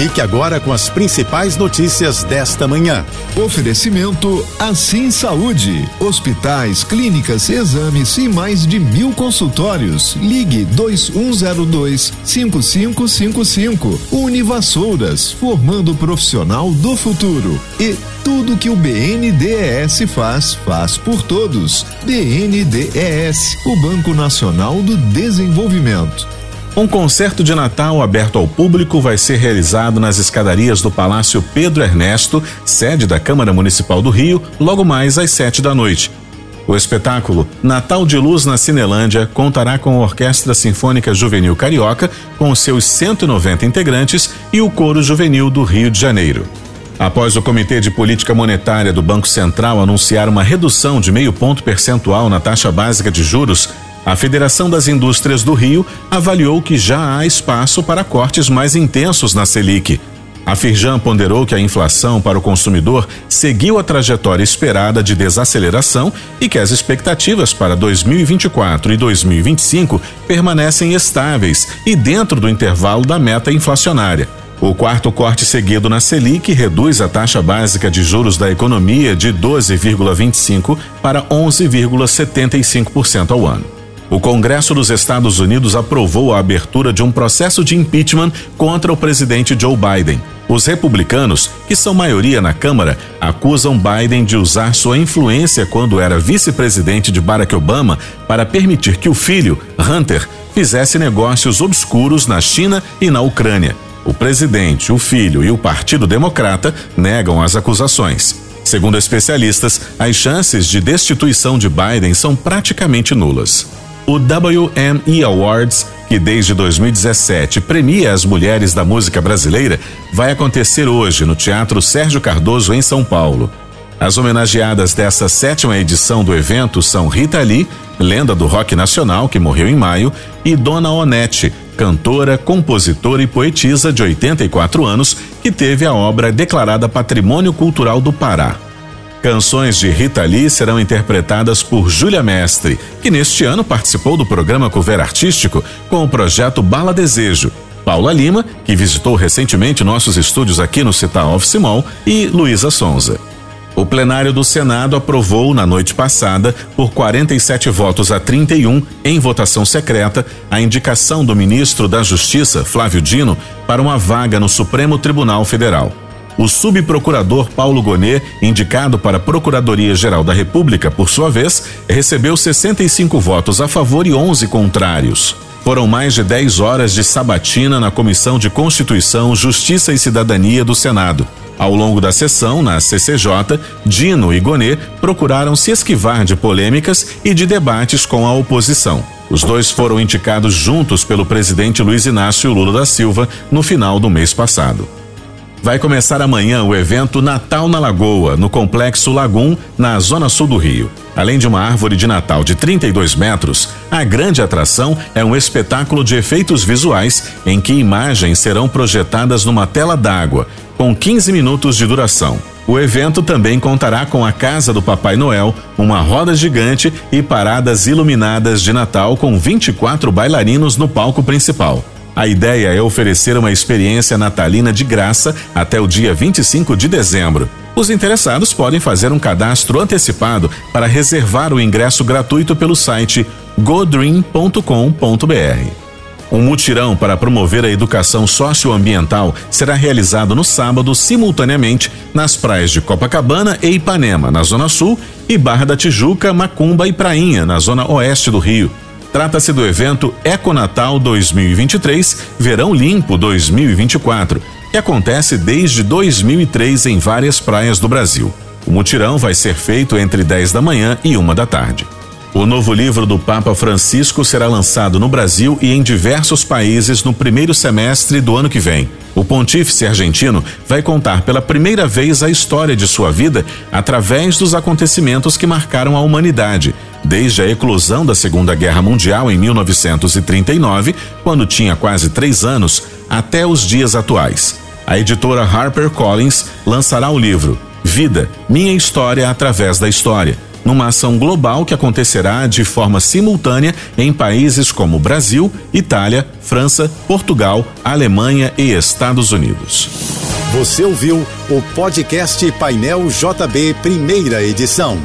Fique agora com as principais notícias desta manhã. Oferecimento Assim Saúde. Hospitais, clínicas, exames e mais de mil consultórios. Ligue 2102 5555. Univassouras, formando o profissional do futuro. E tudo que o BNDES faz, faz por todos. BNDES, o Banco Nacional do Desenvolvimento. Um concerto de Natal aberto ao público vai ser realizado nas escadarias do Palácio Pedro Ernesto, sede da Câmara Municipal do Rio, logo mais às sete da noite. O espetáculo Natal de Luz na Cinelândia contará com a Orquestra Sinfônica Juvenil Carioca, com seus 190 integrantes, e o Coro Juvenil do Rio de Janeiro. Após o Comitê de Política Monetária do Banco Central anunciar uma redução de meio ponto percentual na taxa básica de juros, a Federação das Indústrias do Rio avaliou que já há espaço para cortes mais intensos na Selic. A Firjan ponderou que a inflação para o consumidor seguiu a trajetória esperada de desaceleração e que as expectativas para 2024 e 2025 permanecem estáveis e dentro do intervalo da meta inflacionária. O quarto corte seguido na Selic reduz a taxa básica de juros da economia de 12,25 para 11,75% ao ano o Congresso dos Estados Unidos aprovou a abertura de um processo de impeachment contra o presidente Joe Biden. Os republicanos, que são maioria na Câmara, acusam Biden de usar sua influência quando era vice-presidente de Barack Obama para permitir que o filho, Hunter, fizesse negócios obscuros na China e na Ucrânia. O presidente, o filho e o Partido Democrata negam as acusações. Segundo especialistas, as chances de destituição de Biden são praticamente nulas. O WME Awards, que desde 2017 premia as mulheres da música brasileira, vai acontecer hoje no Teatro Sérgio Cardoso, em São Paulo. As homenageadas dessa sétima edição do evento são Rita Lee, lenda do rock nacional que morreu em maio, e Dona Onete, cantora, compositora e poetisa de 84 anos, que teve a obra declarada Patrimônio Cultural do Pará. Canções de Rita Lee serão interpretadas por Júlia Mestre, que neste ano participou do programa Cover Artístico com o projeto Bala Desejo. Paula Lima, que visitou recentemente nossos estúdios aqui no Citar Office Mall, e Luísa Sonza. O plenário do Senado aprovou na noite passada, por 47 votos a 31, em votação secreta, a indicação do ministro da Justiça, Flávio Dino, para uma vaga no Supremo Tribunal Federal. O subprocurador Paulo Gonet, indicado para a Procuradoria-Geral da República, por sua vez, recebeu 65 votos a favor e 11 contrários. Foram mais de 10 horas de sabatina na Comissão de Constituição, Justiça e Cidadania do Senado. Ao longo da sessão, na CCJ, Dino e Gonet procuraram se esquivar de polêmicas e de debates com a oposição. Os dois foram indicados juntos pelo presidente Luiz Inácio Lula da Silva no final do mês passado. Vai começar amanhã o evento Natal na Lagoa, no Complexo Lagum, na zona sul do Rio. Além de uma árvore de Natal de 32 metros, a grande atração é um espetáculo de efeitos visuais em que imagens serão projetadas numa tela d'água, com 15 minutos de duração. O evento também contará com a Casa do Papai Noel, uma roda gigante e paradas iluminadas de Natal com 24 bailarinos no palco principal. A ideia é oferecer uma experiência natalina de graça até o dia 25 de dezembro. Os interessados podem fazer um cadastro antecipado para reservar o ingresso gratuito pelo site godream.com.br. Um mutirão para promover a educação socioambiental será realizado no sábado, simultaneamente, nas praias de Copacabana e Ipanema, na Zona Sul, e Barra da Tijuca, Macumba e Prainha, na Zona Oeste do Rio. Trata-se do evento Econatal 2023 Verão Limpo 2024, que acontece desde 2003 em várias praias do Brasil. O mutirão vai ser feito entre 10 da manhã e uma da tarde. O novo livro do Papa Francisco será lançado no Brasil e em diversos países no primeiro semestre do ano que vem. O pontífice argentino vai contar pela primeira vez a história de sua vida através dos acontecimentos que marcaram a humanidade, desde a eclosão da Segunda Guerra Mundial em 1939, quando tinha quase três anos, até os dias atuais. A editora HarperCollins lançará o livro Vida, Minha História através da História, numa ação global que acontecerá de forma simultânea em países como Brasil, Itália, França, Portugal, Alemanha e Estados Unidos. Você ouviu o podcast Painel JB, primeira edição.